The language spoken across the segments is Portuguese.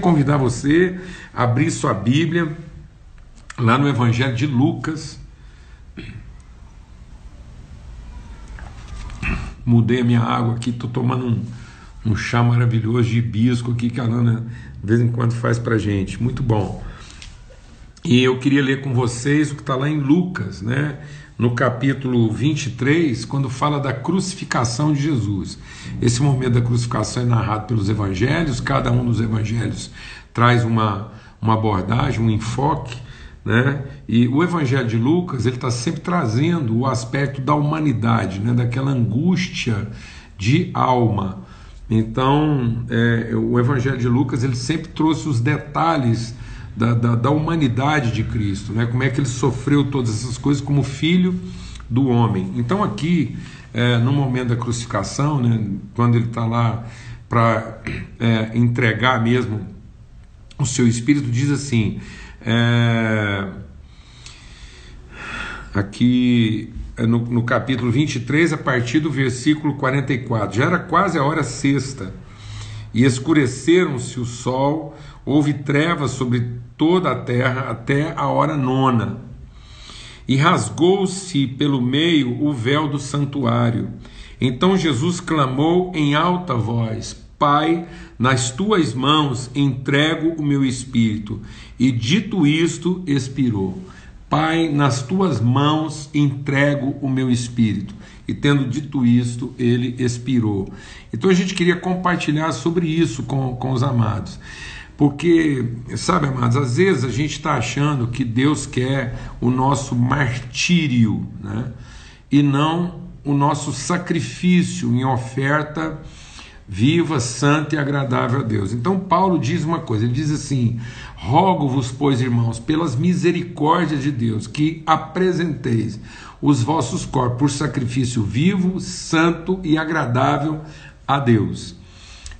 convidar você a abrir sua Bíblia lá no Evangelho de Lucas. Mudei a minha água aqui, estou tomando um, um chá maravilhoso de hibisco aqui que a Lana de vez em quando faz para gente. Muito bom. E eu queria ler com vocês o que está lá em Lucas, né? No capítulo 23, quando fala da crucificação de Jesus. Esse momento da crucificação é narrado pelos evangelhos, cada um dos evangelhos traz uma, uma abordagem, um enfoque, né? E o evangelho de Lucas, ele está sempre trazendo o aspecto da humanidade, né? daquela angústia de alma. Então, é, o evangelho de Lucas, ele sempre trouxe os detalhes da, da, da, humanidade de Cristo, né? como é que ele sofreu todas essas coisas como filho do homem. Então, aqui, é, no momento da crucificação, né, quando ele está lá para é, entregar mesmo o seu espírito, diz assim: é, aqui é, no, no capítulo 23, a partir do versículo 44, já era quase a hora sexta, e escureceram-se o sol houve trevas sobre toda a terra até a hora nona. E rasgou-se pelo meio o véu do santuário. Então Jesus clamou em alta voz: Pai, nas tuas mãos entrego o meu espírito. E dito isto, expirou. Pai, nas tuas mãos entrego o meu espírito. E tendo dito isto, ele expirou. Então a gente queria compartilhar sobre isso com, com os amados. Porque, sabe, amados, às vezes a gente está achando que Deus quer o nosso martírio, né? E não o nosso sacrifício em oferta viva, santa e agradável a Deus. Então, Paulo diz uma coisa: ele diz assim: Rogo-vos, pois, irmãos, pelas misericórdias de Deus, que apresenteis os vossos corpos por sacrifício vivo, santo e agradável a Deus.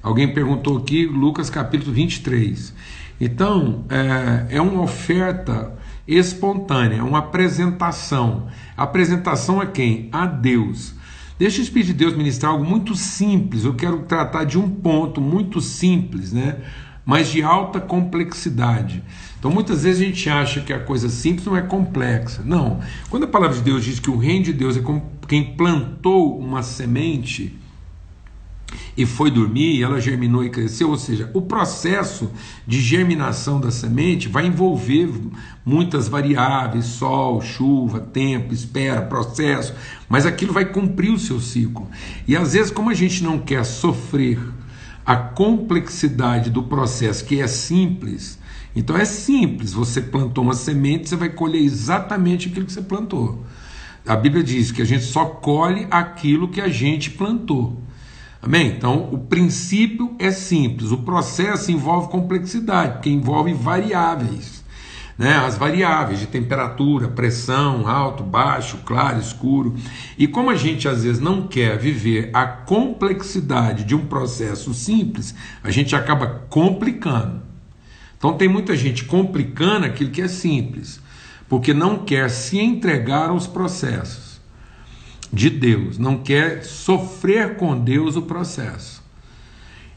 Alguém perguntou aqui, Lucas capítulo 23. Então, é, é uma oferta espontânea, é uma apresentação. apresentação a quem? A Deus. Deixa o Espírito de Deus ministrar algo muito simples. Eu quero tratar de um ponto muito simples, né? mas de alta complexidade. Então, muitas vezes a gente acha que a coisa simples não é complexa. Não. Quando a palavra de Deus diz que o reino de Deus é como quem plantou uma semente, e foi dormir, e ela germinou e cresceu, ou seja, o processo de germinação da semente vai envolver muitas variáveis, sol, chuva, tempo, espera, processo, mas aquilo vai cumprir o seu ciclo. E às vezes, como a gente não quer sofrer a complexidade do processo, que é simples, então é simples, você plantou uma semente, você vai colher exatamente aquilo que você plantou. A Bíblia diz que a gente só colhe aquilo que a gente plantou. Amém? Então, o princípio é simples, o processo envolve complexidade, porque envolve variáveis. Né? As variáveis de temperatura, pressão, alto, baixo, claro, escuro. E como a gente às vezes não quer viver a complexidade de um processo simples, a gente acaba complicando. Então, tem muita gente complicando aquilo que é simples, porque não quer se entregar aos processos de Deus, não quer sofrer com Deus o processo.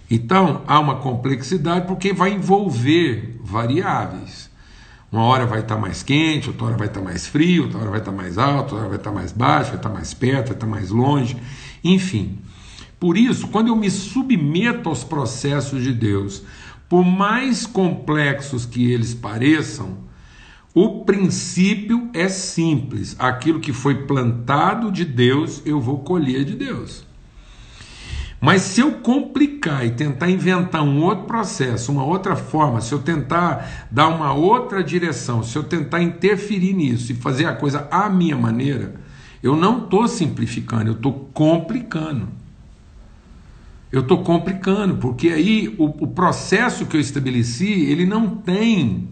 Então, há uma complexidade porque vai envolver variáveis. Uma hora vai estar mais quente, outra hora vai estar mais frio, outra hora vai estar mais alto, outra hora vai estar mais baixo, vai estar mais perto, vai estar mais longe, enfim. Por isso, quando eu me submeto aos processos de Deus, por mais complexos que eles pareçam, o princípio é simples: aquilo que foi plantado de Deus, eu vou colher de Deus. Mas se eu complicar e tentar inventar um outro processo, uma outra forma, se eu tentar dar uma outra direção, se eu tentar interferir nisso e fazer a coisa à minha maneira, eu não estou simplificando, eu estou complicando. Eu estou complicando, porque aí o, o processo que eu estabeleci, ele não tem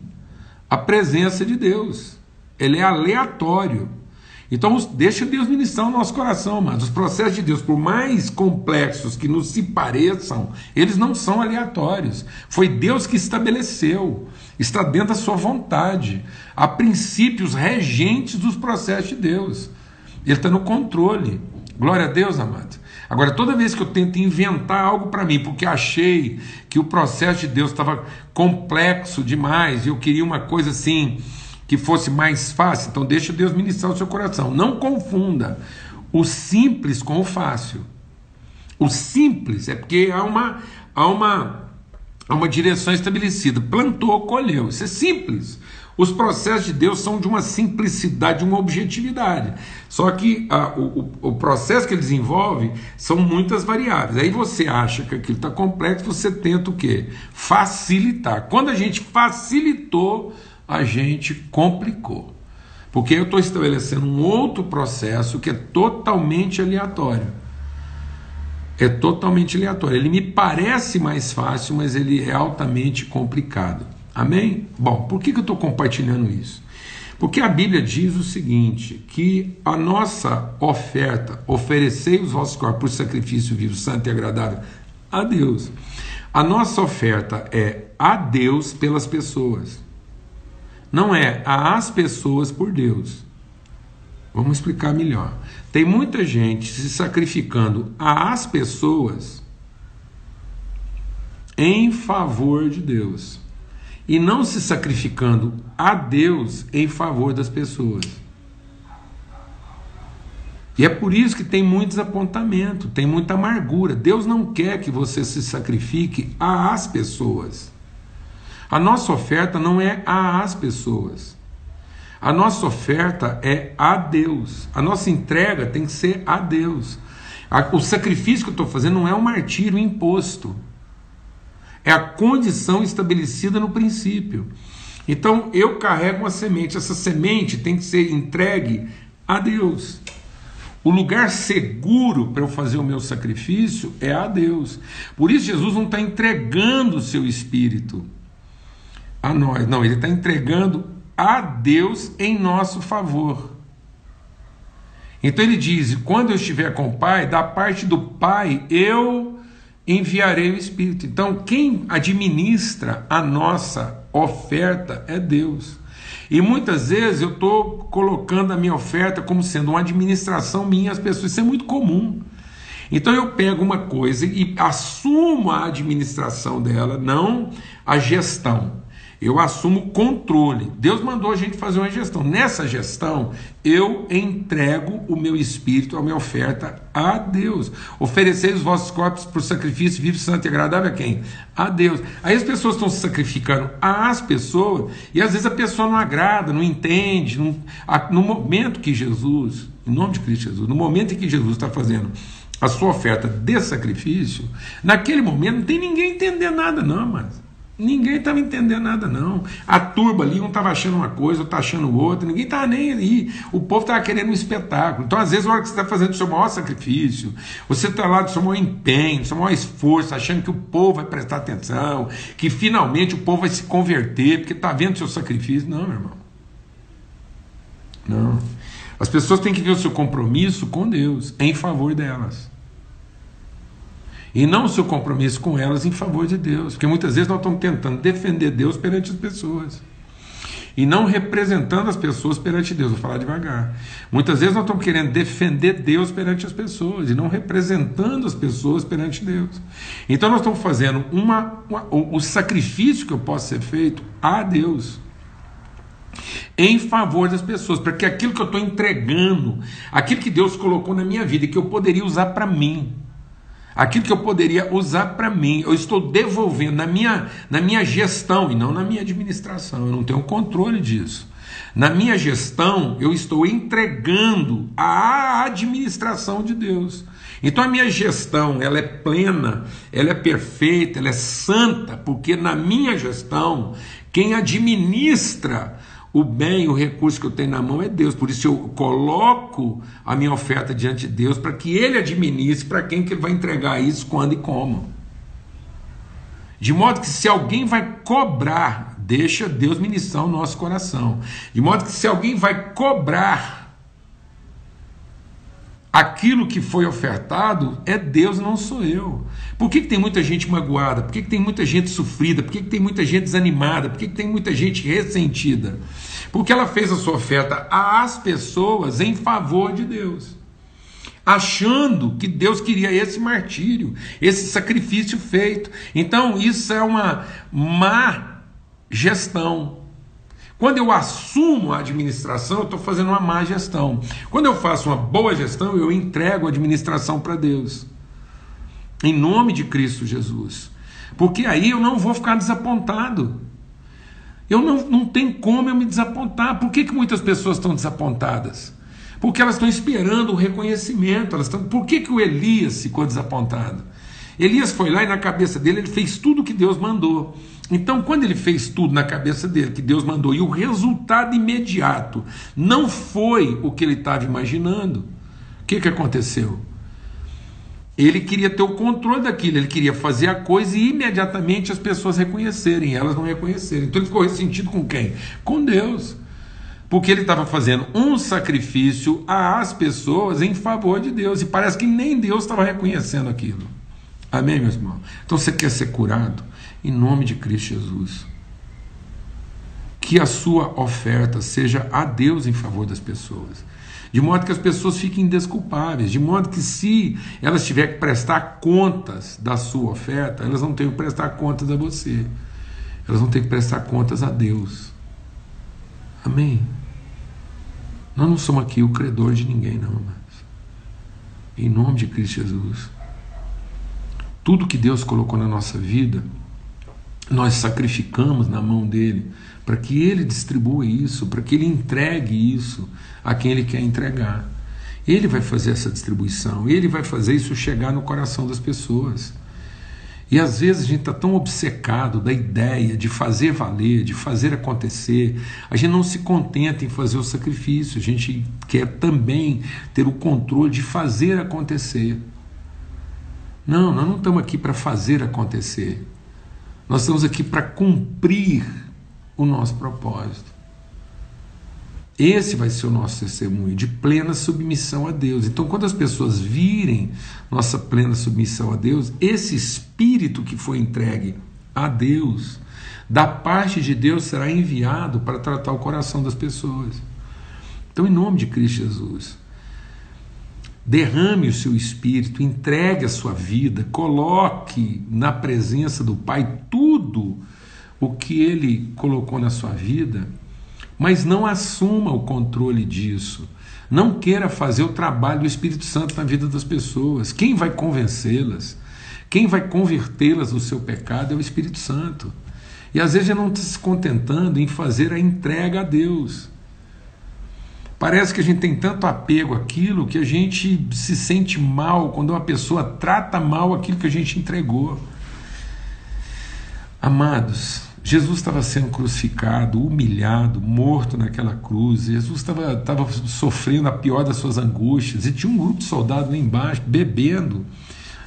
a presença de Deus. Ele é aleatório. Então, deixa Deus ministrar o nosso coração, mas os processos de Deus, por mais complexos que nos se pareçam, eles não são aleatórios. Foi Deus que estabeleceu, está dentro da sua vontade. Há princípios regentes dos processos de Deus. Ele está no controle. Glória a Deus, amado. Agora, toda vez que eu tento inventar algo para mim, porque achei que o processo de Deus estava complexo demais e eu queria uma coisa assim que fosse mais fácil, então deixa Deus ministrar o seu coração. Não confunda o simples com o fácil. O simples é porque há uma, há uma, há uma direção estabelecida. Plantou, colheu. Isso é simples. Os processos de Deus são de uma simplicidade, de uma objetividade. Só que ah, o, o, processo que ele desenvolve são muitas variáveis. Aí você acha que aquilo está complexo, você tenta o quê? Facilitar. Quando a gente facilitou, a gente complicou. Porque eu estou estabelecendo um outro processo que é totalmente aleatório é totalmente aleatório. Ele me parece mais fácil, mas ele é altamente complicado. Amém? Bom, por que, que eu estou compartilhando isso? Porque a Bíblia diz o seguinte: que a nossa oferta, oferecei os vossos corpos por sacrifício vivo, santo e agradável a Deus. A nossa oferta é a Deus pelas pessoas, não é às pessoas por Deus. Vamos explicar melhor. Tem muita gente se sacrificando às pessoas em favor de Deus e não se sacrificando a Deus em favor das pessoas. E é por isso que tem muito desapontamento, tem muita amargura. Deus não quer que você se sacrifique às pessoas. A nossa oferta não é às pessoas. A nossa oferta é a Deus. A nossa entrega tem que ser a Deus. O sacrifício que eu estou fazendo não é um martírio imposto. É a condição estabelecida no princípio. Então eu carrego uma semente. Essa semente tem que ser entregue a Deus. O lugar seguro para eu fazer o meu sacrifício é a Deus. Por isso Jesus não está entregando o seu espírito a nós. Não, ele está entregando a Deus em nosso favor. Então ele diz: quando eu estiver com o Pai, da parte do Pai eu enviarei o Espírito. Então quem administra a nossa oferta é Deus. E muitas vezes eu estou colocando a minha oferta como sendo uma administração minha às pessoas. Isso é muito comum. Então eu pego uma coisa e assumo a administração dela, não a gestão. Eu assumo controle. Deus mandou a gente fazer uma gestão. Nessa gestão, eu entrego o meu espírito, a minha oferta a Deus. Oferecer os vossos corpos por sacrifício vivo, santo e agradável a quem? A Deus. Aí as pessoas estão se sacrificando às pessoas e às vezes a pessoa não agrada, não entende. Não, no momento que Jesus, em nome de Cristo Jesus, no momento em que Jesus está fazendo a sua oferta de sacrifício, naquele momento não tem ninguém entendendo nada, não, mas. Ninguém estava entendendo nada, não. A turba ali, um estava achando uma coisa, outro achando outra, ninguém estava nem aí. O povo estava querendo um espetáculo. Então, às vezes, na hora que você está fazendo o seu maior sacrifício, você está lá do seu maior empenho, do seu maior esforço, achando que o povo vai prestar atenção, que finalmente o povo vai se converter, porque está vendo o seu sacrifício. Não, meu irmão. Não. As pessoas têm que ver o seu compromisso com Deus, em favor delas e não o seu compromisso com elas em favor de Deus. Porque muitas vezes nós estamos tentando defender Deus perante as pessoas e não representando as pessoas perante Deus. Vou falar devagar. Muitas vezes nós estamos querendo defender Deus perante as pessoas e não representando as pessoas perante Deus. Então nós estamos fazendo uma, uma o, o sacrifício que eu posso ser feito a Deus em favor das pessoas, para que aquilo que eu estou entregando, aquilo que Deus colocou na minha vida e que eu poderia usar para mim, Aquilo que eu poderia usar para mim, eu estou devolvendo na minha, na minha gestão e não na minha administração. Eu não tenho controle disso. Na minha gestão, eu estou entregando a administração de Deus. Então a minha gestão, ela é plena, ela é perfeita, ela é santa, porque na minha gestão, quem administra o bem, o recurso que eu tenho na mão é Deus. Por isso eu coloco a minha oferta diante de Deus para que Ele administre para quem que Ele vai entregar isso, quando e como. De modo que se alguém vai cobrar, deixa Deus ministrar o nosso coração. De modo que se alguém vai cobrar aquilo que foi ofertado é Deus, não sou eu. Por que, que tem muita gente magoada? Por que, que tem muita gente sofrida? Por que, que tem muita gente desanimada? Por que, que tem muita gente ressentida? Porque ela fez a sua oferta às pessoas em favor de Deus. achando que Deus queria esse martírio, esse sacrifício feito. Então, isso é uma má gestão. Quando eu assumo a administração, eu estou fazendo uma má gestão. Quando eu faço uma boa gestão, eu entrego a administração para Deus. Em nome de Cristo Jesus. Porque aí eu não vou ficar desapontado. Eu não, não tem como eu me desapontar. Por que, que muitas pessoas estão desapontadas? Porque elas estão esperando o reconhecimento. Elas estão... Por que, que o Elias ficou desapontado? Elias foi lá e na cabeça dele ele fez tudo o que Deus mandou. Então, quando ele fez tudo na cabeça dele, que Deus mandou, e o resultado imediato não foi o que ele estava imaginando, o que, que aconteceu? Ele queria ter o controle daquilo, ele queria fazer a coisa e imediatamente as pessoas reconhecerem, elas não reconheceram. Então ele ficou ressentido com quem? Com Deus. Porque ele estava fazendo um sacrifício às pessoas em favor de Deus, e parece que nem Deus estava reconhecendo aquilo. Amém, meus irmãos? Então você quer ser curado? em nome de Cristo Jesus. Que a sua oferta seja a Deus em favor das pessoas. De modo que as pessoas fiquem desculpáveis, de modo que se elas tiverem que prestar contas da sua oferta, elas não têm que prestar contas a você. Elas vão ter que prestar contas a Deus. Amém? Nós não somos aqui o credor de ninguém, não, mas em nome de Cristo Jesus. Tudo que Deus colocou na nossa vida nós sacrificamos na mão dele para que ele distribua isso, para que ele entregue isso a quem ele quer entregar. Ele vai fazer essa distribuição, ele vai fazer isso chegar no coração das pessoas. E às vezes a gente está tão obcecado da ideia de fazer valer, de fazer acontecer, a gente não se contenta em fazer o sacrifício, a gente quer também ter o controle de fazer acontecer. Não, nós não estamos aqui para fazer acontecer. Nós estamos aqui para cumprir o nosso propósito. Esse vai ser o nosso testemunho de plena submissão a Deus. Então, quando as pessoas virem nossa plena submissão a Deus, esse espírito que foi entregue a Deus, da parte de Deus, será enviado para tratar o coração das pessoas. Então, em nome de Cristo Jesus, Derrame o seu espírito, entregue a sua vida, coloque na presença do Pai tudo o que ele colocou na sua vida, mas não assuma o controle disso. Não queira fazer o trabalho do Espírito Santo na vida das pessoas. Quem vai convencê-las? Quem vai convertê-las do seu pecado é o Espírito Santo. E às vezes não está se contentando em fazer a entrega a Deus. Parece que a gente tem tanto apego àquilo que a gente se sente mal quando uma pessoa trata mal aquilo que a gente entregou. Amados, Jesus estava sendo crucificado, humilhado, morto naquela cruz. Jesus estava, estava sofrendo a pior das suas angústias. E tinha um grupo de soldados lá embaixo bebendo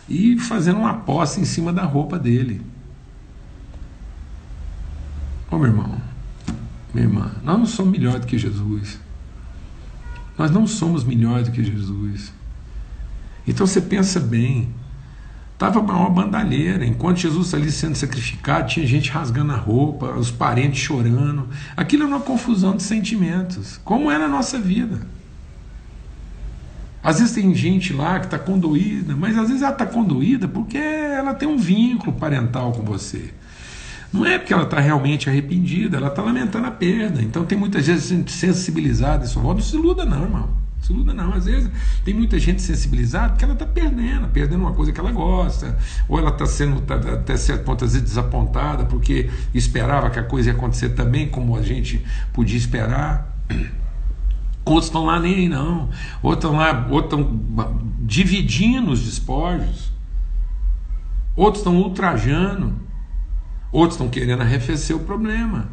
e fazendo uma aposta em cima da roupa dele. Ô meu irmão, minha irmã, nós não somos melhor do que Jesus. Nós não somos melhores do que Jesus. Então você pensa bem. Estava uma bandalheira. Enquanto Jesus ali sendo sacrificado, tinha gente rasgando a roupa, os parentes chorando. Aquilo era uma confusão de sentimentos. Como era a nossa vida. Às vezes tem gente lá que está condoída, mas às vezes ela está condoída porque ela tem um vínculo parental com você. Não é porque ela está realmente arrependida, ela está lamentando a perda. Então tem muita gente sensibilizada. Isso não se iluda, não, irmão. Não se iluda, não. Às vezes tem muita gente sensibilizada porque ela está perdendo, perdendo uma coisa que ela gosta, ou ela está sendo, tá, até certo ponto, às vezes, desapontada porque esperava que a coisa ia acontecer também como a gente podia esperar. Outros estão lá nem aí, não. Outros estão lá, outros estão dividindo os despojos. Outros estão ultrajando. Outros estão querendo arrefecer o problema.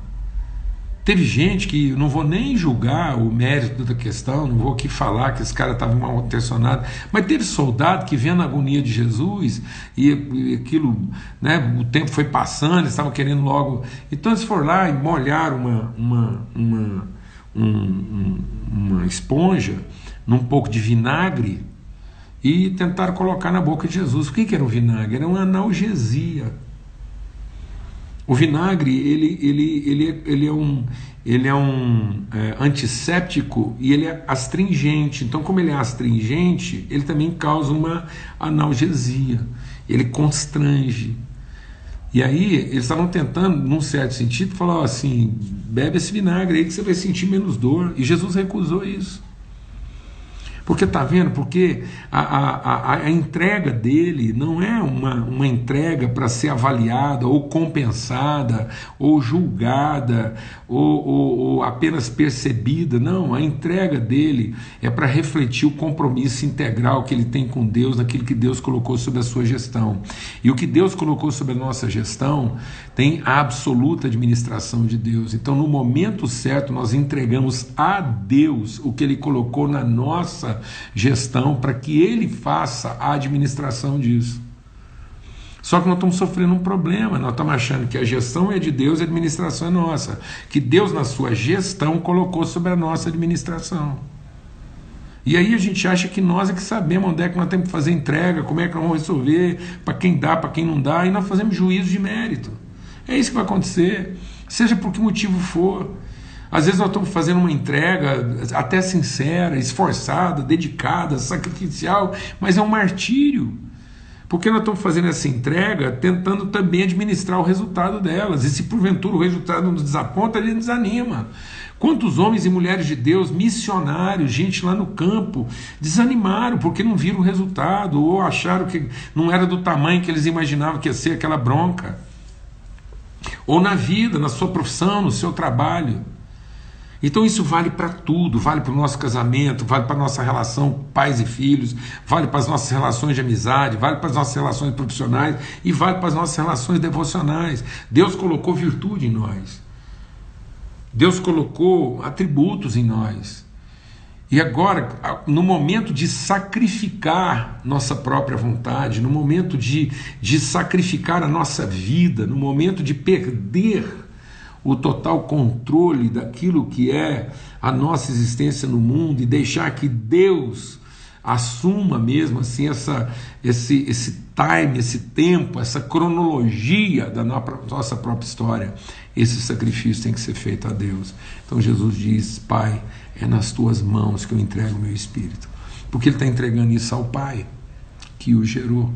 Teve gente que não vou nem julgar o mérito da questão, não vou aqui falar que esse cara estava mal intencionado, mas teve soldado que vendo a agonia de Jesus e, e aquilo, né, o tempo foi passando, eles estavam querendo logo. Então eles foram lá e molharam uma, uma, uma, um, uma esponja num pouco de vinagre e tentaram colocar na boca de Jesus. O que, que era o vinagre? Era uma analgesia. O vinagre ele, ele, ele, ele é um, ele é um é, antisséptico e ele é astringente. Então, como ele é astringente, ele também causa uma analgesia, ele constrange. E aí, eles estavam tentando, num certo sentido, falar assim: bebe esse vinagre aí que você vai sentir menos dor. E Jesus recusou isso. Porque está vendo? Porque a, a, a, entrega dele não é uma, uma entrega para ser avaliada ou compensada ou julgada ou, ou, ou apenas percebida. Não, a entrega dele é para refletir o compromisso integral que ele tem com Deus naquilo que Deus colocou sob a sua gestão. E o que Deus colocou sob a nossa gestão tem a absoluta administração de Deus. Então, no momento certo, nós entregamos a Deus o que ele colocou na nossa gestão para que ele faça a administração disso. Só que nós estamos sofrendo um problema, nós estamos achando que a gestão é de Deus e a administração é nossa. Que Deus, na sua gestão, colocou sobre a nossa administração. E aí a gente acha que nós é que sabemos onde é que nós temos que fazer entrega, como é que nós vamos resolver, para quem dá, para quem não dá, e nós fazemos juízo de mérito. É isso que vai acontecer, seja por que motivo for. Às vezes nós estamos fazendo uma entrega até sincera, esforçada, dedicada, sacrificial, mas é um martírio. Porque nós estamos fazendo essa entrega tentando também administrar o resultado delas. E se porventura o resultado nos desaponta, ele desanima. Quantos homens e mulheres de Deus, missionários, gente lá no campo, desanimaram porque não viram o resultado ou acharam que não era do tamanho que eles imaginavam que ia ser aquela bronca. Ou na vida, na sua profissão, no seu trabalho. Então isso vale para tudo, vale para o nosso casamento, vale para a nossa relação pais e filhos, vale para as nossas relações de amizade, vale para as nossas relações profissionais e vale para as nossas relações devocionais. Deus colocou virtude em nós. Deus colocou atributos em nós. E agora, no momento de sacrificar nossa própria vontade, no momento de, de sacrificar a nossa vida, no momento de perder o total controle daquilo que é a nossa existência no mundo e deixar que Deus assuma mesmo assim essa, esse, esse time, esse tempo, essa cronologia da nossa própria história. Esse sacrifício tem que ser feito a Deus. Então Jesus diz: Pai, é nas tuas mãos que eu entrego o meu espírito. Porque ele está entregando isso ao Pai que o gerou.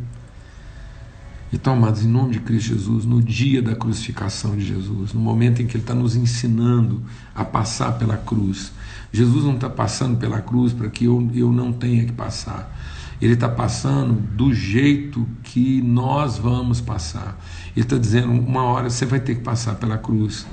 Então, amados, em nome de Cristo Jesus, no dia da crucificação de Jesus, no momento em que Ele está nos ensinando a passar pela cruz, Jesus não está passando pela cruz para que eu, eu não tenha que passar. Ele está passando do jeito que nós vamos passar. Ele está dizendo: uma hora você vai ter que passar pela cruz.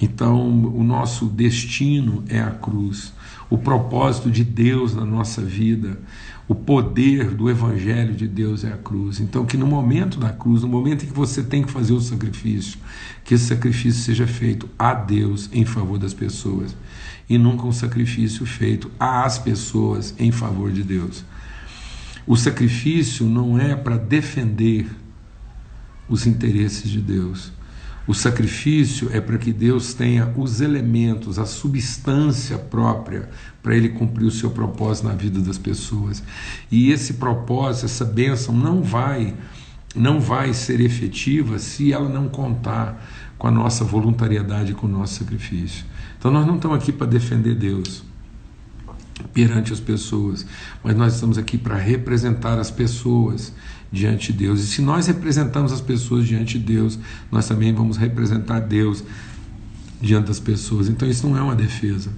Então, o nosso destino é a cruz. O propósito de Deus na nossa vida o poder do Evangelho de Deus é a cruz. Então, que no momento da cruz, no momento em que você tem que fazer o sacrifício, que esse sacrifício seja feito a Deus em favor das pessoas e nunca um sacrifício feito às pessoas em favor de Deus. O sacrifício não é para defender os interesses de Deus. O sacrifício é para que Deus tenha os elementos, a substância própria para ele cumprir o seu propósito na vida das pessoas. E esse propósito, essa bênção não vai não vai ser efetiva se ela não contar com a nossa voluntariedade, com o nosso sacrifício. Então nós não estamos aqui para defender Deus perante as pessoas, mas nós estamos aqui para representar as pessoas diante de Deus. E se nós representamos as pessoas diante de Deus, nós também vamos representar Deus diante das pessoas. Então isso não é uma defesa.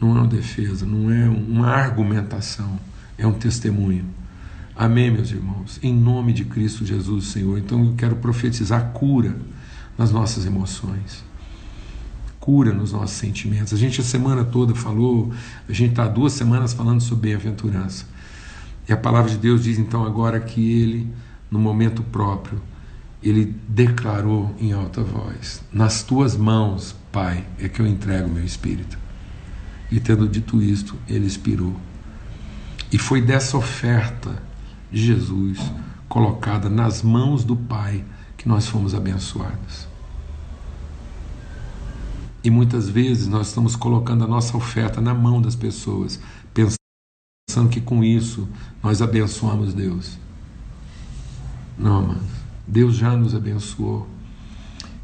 Não é uma defesa, não é uma argumentação, é um testemunho. Amém, meus irmãos? Em nome de Cristo Jesus, Senhor. Então eu quero profetizar cura nas nossas emoções, cura nos nossos sentimentos. A gente a semana toda falou, a gente está duas semanas falando sobre bem-aventurança. E a palavra de Deus diz então agora que ele, no momento próprio, ele declarou em alta voz: Nas tuas mãos, Pai, é que eu entrego meu espírito. E tendo dito isto, ele expirou. E foi dessa oferta de Jesus colocada nas mãos do Pai que nós fomos abençoados. E muitas vezes nós estamos colocando a nossa oferta na mão das pessoas, pensando que com isso nós abençoamos Deus. Não, mas Deus já nos abençoou.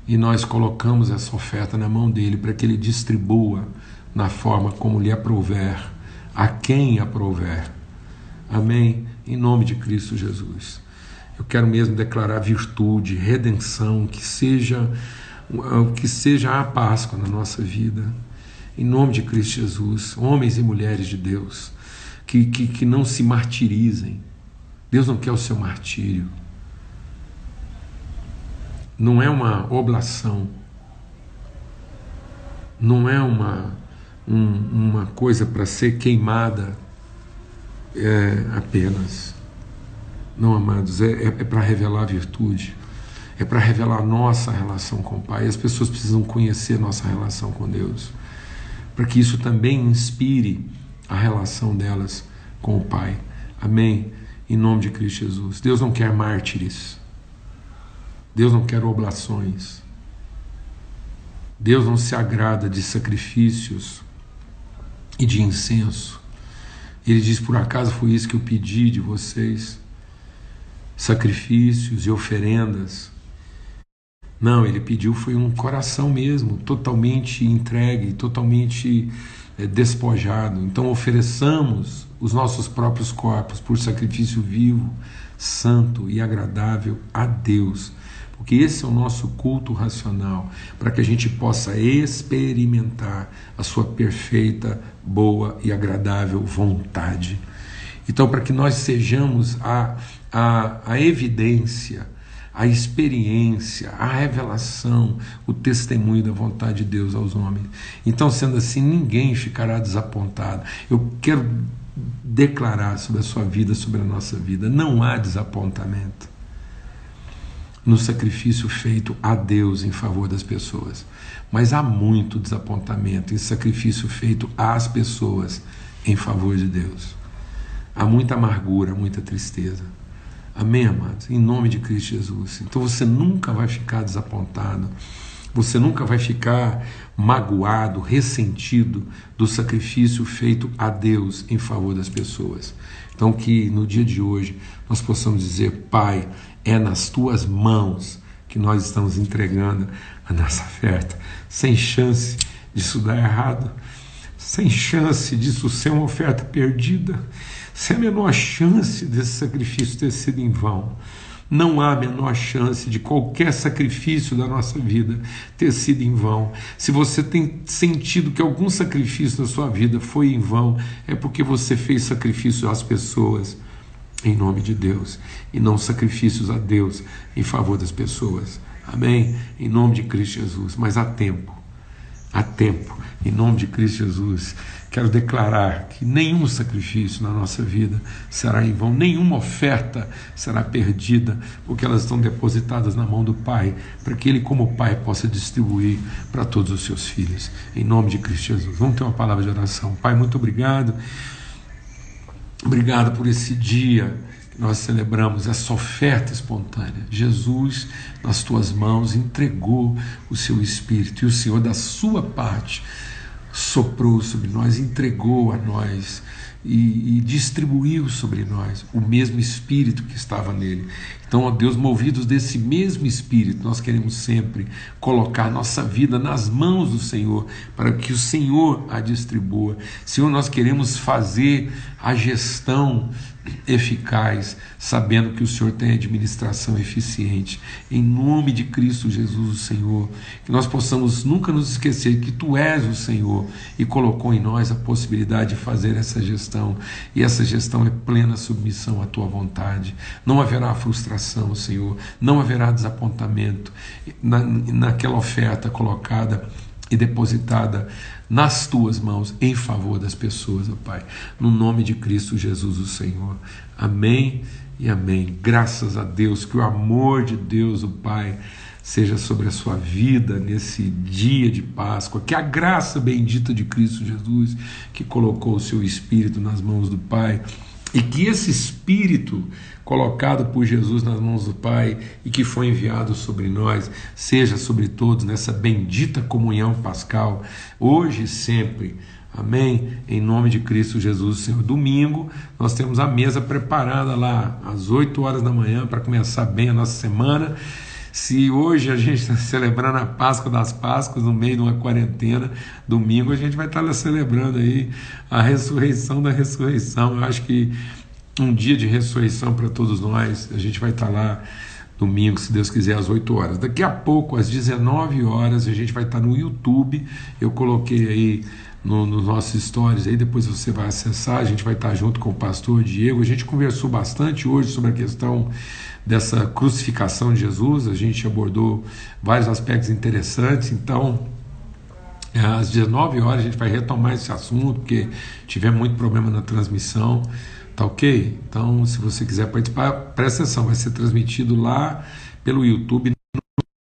e nós colocamos essa oferta na mão dele para que ele distribua na forma como lhe aprouver, a quem aprouver. Amém? Em nome de Cristo Jesus. Eu quero mesmo declarar virtude, redenção, que seja que seja a Páscoa na nossa vida. Em nome de Cristo Jesus, homens e mulheres de Deus, que, que, que não se martirizem. Deus não quer o seu martírio. Não é uma oblação. Não é uma, um, uma coisa para ser queimada é, apenas. Não, amados, é, é, é para revelar a virtude, é para revelar a nossa relação com o Pai. As pessoas precisam conhecer nossa relação com Deus, para que isso também inspire a relação delas com o Pai. Amém? Em nome de Cristo Jesus. Deus não quer mártires. Deus não quer oblações. Deus não se agrada de sacrifícios e de incenso. Ele diz: Por acaso foi isso que eu pedi de vocês? Sacrifícios e oferendas. Não, ele pediu foi um coração mesmo, totalmente entregue, totalmente é, despojado. Então ofereçamos os nossos próprios corpos por sacrifício vivo, santo e agradável a Deus. Porque esse é o nosso culto racional, para que a gente possa experimentar a sua perfeita, boa e agradável vontade. Então, para que nós sejamos a, a, a evidência, a experiência, a revelação, o testemunho da vontade de Deus aos homens. Então, sendo assim, ninguém ficará desapontado. Eu quero declarar sobre a sua vida, sobre a nossa vida: não há desapontamento no sacrifício feito a Deus em favor das pessoas, mas há muito desapontamento em sacrifício feito às pessoas em favor de Deus. Há muita amargura, muita tristeza. Amém, amados? Em nome de Cristo Jesus. Então você nunca vai ficar desapontado, você nunca vai ficar magoado, ressentido do sacrifício feito a Deus em favor das pessoas. Então, que no dia de hoje nós possamos dizer: Pai, é nas tuas mãos que nós estamos entregando a nossa oferta, sem chance disso dar errado, sem chance disso ser uma oferta perdida sem a menor chance desse sacrifício ter sido em vão. Não há a menor chance de qualquer sacrifício da nossa vida ter sido em vão. Se você tem sentido que algum sacrifício da sua vida foi em vão, é porque você fez sacrifício às pessoas em nome de Deus e não sacrifícios a Deus em favor das pessoas. Amém? Em nome de Cristo Jesus. Mas há tempo, há tempo, em nome de Cristo Jesus. Quero declarar que nenhum sacrifício na nossa vida será em vão, nenhuma oferta será perdida, porque elas estão depositadas na mão do Pai, para que Ele, como Pai, possa distribuir para todos os seus filhos. Em nome de Cristo Jesus. Vamos ter uma palavra de oração. Pai, muito obrigado. Obrigado por esse dia que nós celebramos, essa oferta espontânea. Jesus, nas tuas mãos, entregou o seu Espírito e o Senhor, da sua parte, soprou sobre nós, entregou a nós e, e, distribuiu sobre nós o mesmo Espírito que estava nele. Então, ó Deus, movidos desse mesmo Espírito, nós queremos sempre colocar nossa vida nas mãos do Senhor, para que o Senhor a distribua. Senhor, nós queremos fazer a gestão eficaz, sabendo que o Senhor tem administração eficiente. Em nome de Cristo Jesus, o Senhor, que nós possamos nunca nos esquecer que Tu és o Senhor e colocou em nós a possibilidade de fazer essa gestão, e essa gestão é plena submissão à Tua vontade. Não haverá frustração, Senhor, não haverá desapontamento na, naquela oferta colocada e depositada nas tuas mãos em favor das pessoas, ó Pai. No nome de Cristo Jesus, o Senhor. Amém e amém. Graças a Deus, que o amor de Deus, o Pai, seja sobre a sua vida nesse dia de Páscoa. Que a graça bendita de Cristo Jesus, que colocou o seu Espírito nas mãos do Pai, e que esse Espírito colocado por Jesus nas mãos do Pai e que foi enviado sobre nós, seja sobre todos nessa bendita comunhão pascal, hoje e sempre. Amém? Em nome de Cristo Jesus, Senhor. Domingo, nós temos a mesa preparada lá às 8 horas da manhã para começar bem a nossa semana. Se hoje a gente está celebrando a Páscoa das Páscoas, no meio de uma quarentena, domingo a gente vai estar celebrando aí a ressurreição da ressurreição. Eu acho que um dia de ressurreição para todos nós, a gente vai estar lá domingo, se Deus quiser, às 8 horas. Daqui a pouco, às 19 horas, a gente vai estar no YouTube. Eu coloquei aí no, nos nossos stories aí, depois você vai acessar, a gente vai estar junto com o pastor Diego. A gente conversou bastante hoje sobre a questão dessa crucificação de Jesus, a gente abordou vários aspectos interessantes, então às 19 horas a gente vai retomar esse assunto, porque tivemos muito problema na transmissão, tá ok? Então, se você quiser participar, presta atenção, vai ser transmitido lá pelo YouTube.